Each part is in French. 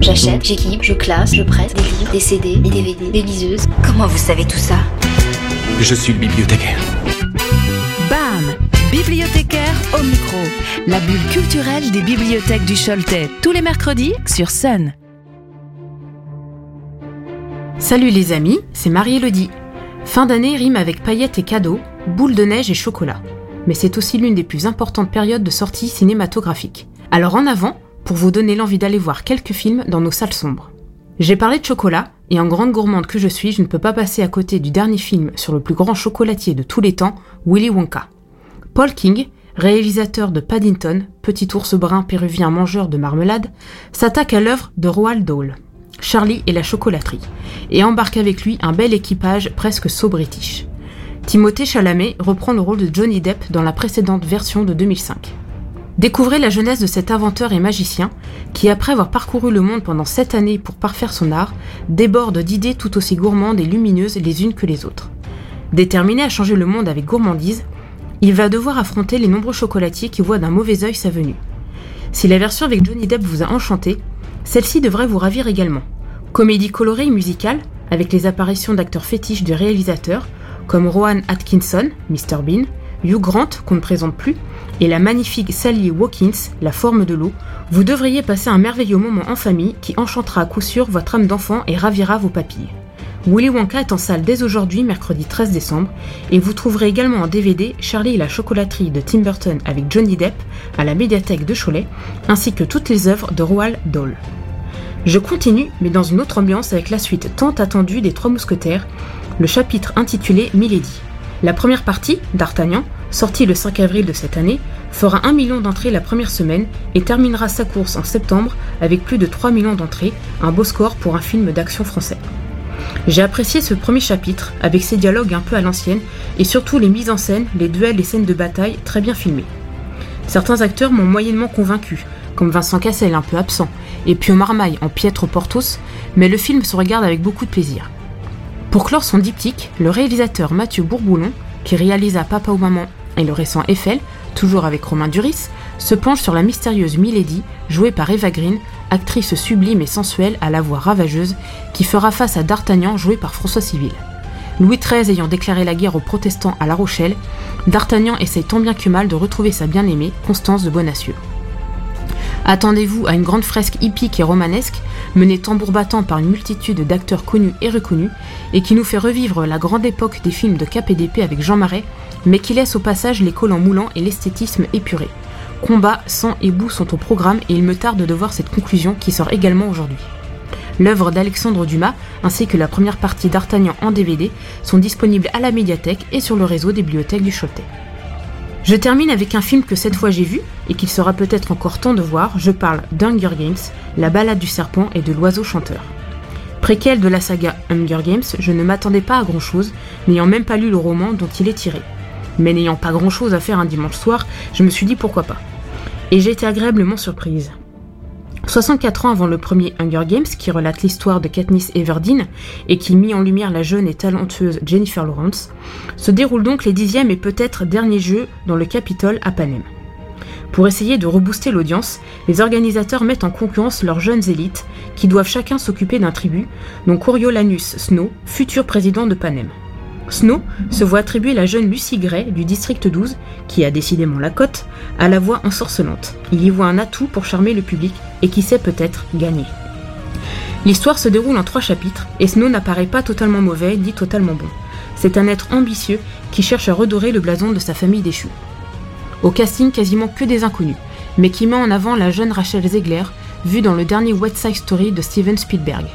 J'achète, j'équipe, je classe, je prête des livres, des CD, des DVD, des liseuses. Comment vous savez tout ça? Je suis le bibliothécaire. BAM Bibliothécaire au micro. La bulle culturelle des bibliothèques du Choletais. Tous les mercredis sur Sun. Salut les amis, c'est Marie-Élodie. Fin d'année rime avec paillettes et cadeaux, boules de neige et chocolat. Mais c'est aussi l'une des plus importantes périodes de sortie cinématographique. Alors en avant, pour vous donner l'envie d'aller voir quelques films dans nos salles sombres. J'ai parlé de chocolat, et en grande gourmande que je suis, je ne peux pas passer à côté du dernier film sur le plus grand chocolatier de tous les temps, Willy Wonka. Paul King, réalisateur de Paddington, petit ours brun péruvien mangeur de marmelade, s'attaque à l'œuvre de Roald Dahl, Charlie et la chocolaterie, et embarque avec lui un bel équipage presque so british. Timothée Chalamet reprend le rôle de Johnny Depp dans la précédente version de 2005. Découvrez la jeunesse de cet inventeur et magicien qui, après avoir parcouru le monde pendant sept années pour parfaire son art, déborde d'idées tout aussi gourmandes et lumineuses les unes que les autres. Déterminé à changer le monde avec gourmandise, il va devoir affronter les nombreux chocolatiers qui voient d'un mauvais œil sa venue. Si la version avec Johnny Depp vous a enchanté, celle-ci devrait vous ravir également. Comédie colorée et musicale, avec les apparitions d'acteurs fétiches du réalisateur, comme Rowan Atkinson, Mr. Bean, Hugh Grant, qu'on ne présente plus, et la magnifique Sally Watkins, La forme de l'eau, vous devriez passer un merveilleux moment en famille qui enchantera à coup sûr votre âme d'enfant et ravira vos papilles. Willy Wonka est en salle dès aujourd'hui, mercredi 13 décembre, et vous trouverez également en DVD Charlie et la chocolaterie de Tim Burton avec Johnny Depp à la médiathèque de Cholet, ainsi que toutes les œuvres de Roald Dahl. Je continue, mais dans une autre ambiance avec la suite tant attendue des Trois Mousquetaires, le chapitre intitulé Milady. La première partie, D'Artagnan, sortie le 5 avril de cette année, fera 1 million d'entrées la première semaine et terminera sa course en septembre avec plus de 3 millions d'entrées, un beau score pour un film d'action français. J'ai apprécié ce premier chapitre, avec ses dialogues un peu à l'ancienne, et surtout les mises en scène, les duels et scènes de bataille très bien filmés. Certains acteurs m'ont moyennement convaincu, comme Vincent Cassel un peu absent, et Pio Marmaille en piètre Portos, mais le film se regarde avec beaucoup de plaisir. Pour clore son diptyque, le réalisateur Mathieu Bourboulon, qui réalisa Papa ou Maman et le récent Eiffel, toujours avec Romain Duris, se penche sur la mystérieuse Milady, jouée par Eva Green, actrice sublime et sensuelle à la voix ravageuse, qui fera face à D'Artagnan, joué par François Civil. Louis XIII ayant déclaré la guerre aux protestants à La Rochelle, D'Artagnan essaye tant bien que mal de retrouver sa bien-aimée, Constance de Bonacieux. Attendez-vous à une grande fresque hippique et romanesque, menée tambour battant par une multitude d'acteurs connus et reconnus, et qui nous fait revivre la grande époque des films de d'épée avec Jean Marais, mais qui laisse au passage les collants moulants et l'esthétisme épuré. Combat, sang et boue sont au programme et il me tarde de voir cette conclusion qui sort également aujourd'hui. L'œuvre d'Alexandre Dumas ainsi que la première partie d'Artagnan en DVD sont disponibles à la médiathèque et sur le réseau des bibliothèques du Choletais. Je termine avec un film que cette fois j'ai vu et qu'il sera peut-être encore temps de voir. Je parle d'Hunger Games, la balade du serpent et de l'oiseau chanteur. Préquel de la saga Hunger Games, je ne m'attendais pas à grand chose, n'ayant même pas lu le roman dont il est tiré. Mais n'ayant pas grand chose à faire un dimanche soir, je me suis dit pourquoi pas. Et j'ai été agréablement surprise. 64 ans avant le premier Hunger Games, qui relate l'histoire de Katniss Everdeen et qui mit en lumière la jeune et talentueuse Jennifer Lawrence, se déroulent donc les dixièmes et peut-être derniers jeux dans le Capitole à Panem. Pour essayer de rebooster l'audience, les organisateurs mettent en concurrence leurs jeunes élites, qui doivent chacun s'occuper d'un tribut, dont Coriolanus Snow, futur président de Panem. Snow se voit attribuer la jeune Lucy Gray du district 12, qui a décidément la cote, à la voix ensorcelante. Il y voit un atout pour charmer le public et qui sait peut-être gagner. L'histoire se déroule en trois chapitres et Snow n'apparaît pas totalement mauvais ni totalement bon. C'est un être ambitieux qui cherche à redorer le blason de sa famille déchue. Au casting, quasiment que des inconnus, mais qui met en avant la jeune Rachel Zegler, vue dans le dernier West Side Story de Steven Spielberg.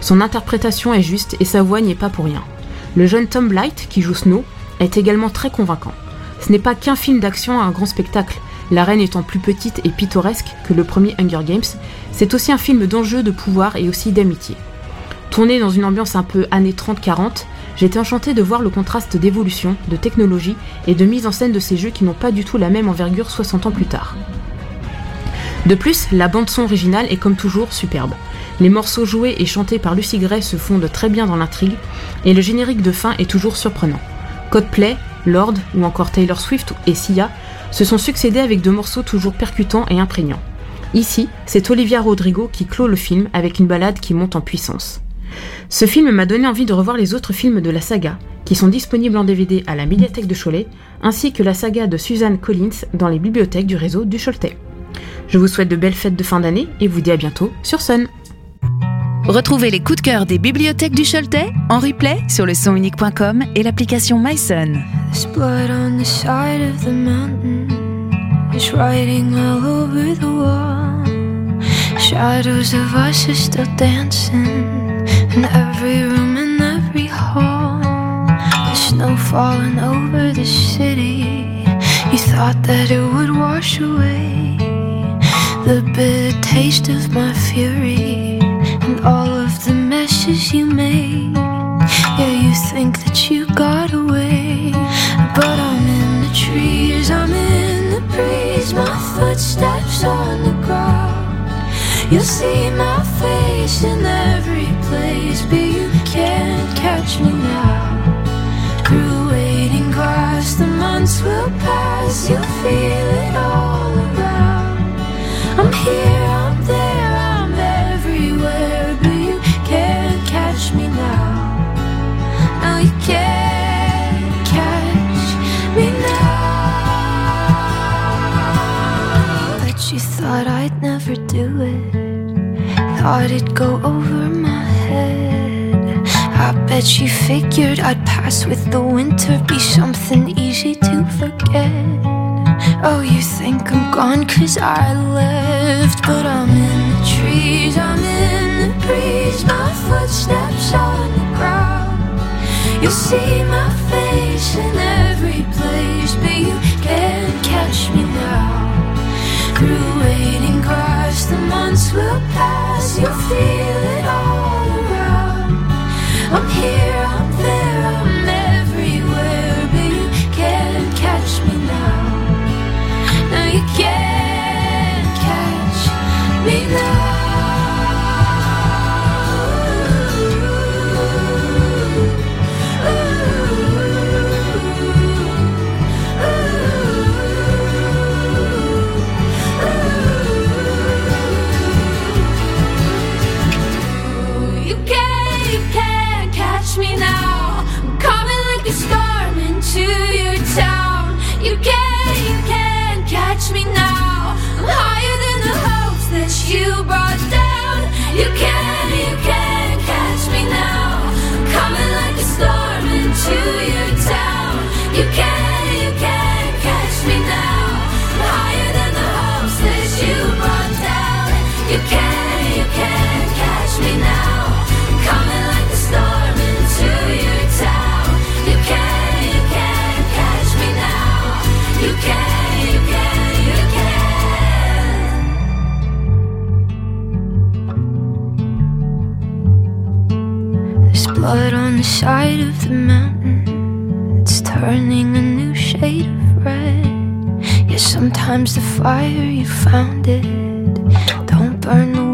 Son interprétation est juste et sa voix n'y est pas pour rien. Le jeune Tom Blight, qui joue Snow, est également très convaincant. Ce n'est pas qu'un film d'action à un grand spectacle, la reine étant plus petite et pittoresque que le premier Hunger Games, c'est aussi un film d'enjeu, de pouvoir et aussi d'amitié. Tourné dans une ambiance un peu années 30-40, j'étais enchantée de voir le contraste d'évolution, de technologie et de mise en scène de ces jeux qui n'ont pas du tout la même envergure 60 ans plus tard. De plus, la bande-son originale est comme toujours superbe. Les morceaux joués et chantés par Lucy Gray se fondent très bien dans l'intrigue, et le générique de fin est toujours surprenant. Codeplay, Lord ou encore Taylor Swift et Sia se sont succédés avec de morceaux toujours percutants et imprégnants. Ici, c'est Olivia Rodrigo qui clôt le film avec une balade qui monte en puissance. Ce film m'a donné envie de revoir les autres films de la saga, qui sont disponibles en DVD à la médiathèque de Cholet, ainsi que la saga de Suzanne Collins dans les bibliothèques du réseau du Choletais. Je vous souhaite de belles fêtes de fin d'année et vous dis à bientôt sur Sun. Retrouvez les coups de cœur des bibliothèques du Choletais en replay sur le sonunique.com et l'application MySun. There's blood on the side of the mountain. It's writing all over the wall. Shadows of us are still dancing in every room and every hall. The snow falling over the city. You thought that it would wash away the bitter taste of my fury and all of the messes you made. Yeah, you think that you got away, but I'm in the trees, I'm in the breeze, my footsteps on the ground. You'll see my face in every place, but you can't catch me now. Through waiting grass, the months will pass, you'll feel it all. I'm here, I'm there, I'm everywhere, but you can't catch me now. No, you can't catch me now. Bet you thought I'd never do it. Thought it'd go over my head. I bet you figured I'd pass with the winter, be something easy to forget. Oh, you think I'm gone cause I left, but I'm in the trees, I'm in the breeze, my footsteps on the ground. You'll see my face in every place, but you can't catch me now. Through waiting grass, the months will pass, you'll feel it all around. I'm here, catch me now. I'm higher than the hopes that you brought down. You can't, you can't catch me now. Coming like a storm into your town. You can't, you can't catch me now. Higher than the hopes that you brought down. You can't, you can't catch me now. Coming like a storm into your town. You can't, you can't catch me now. You can, side of the mountain. It's turning a new shade of red. Yeah, sometimes the fire you found it don't burn the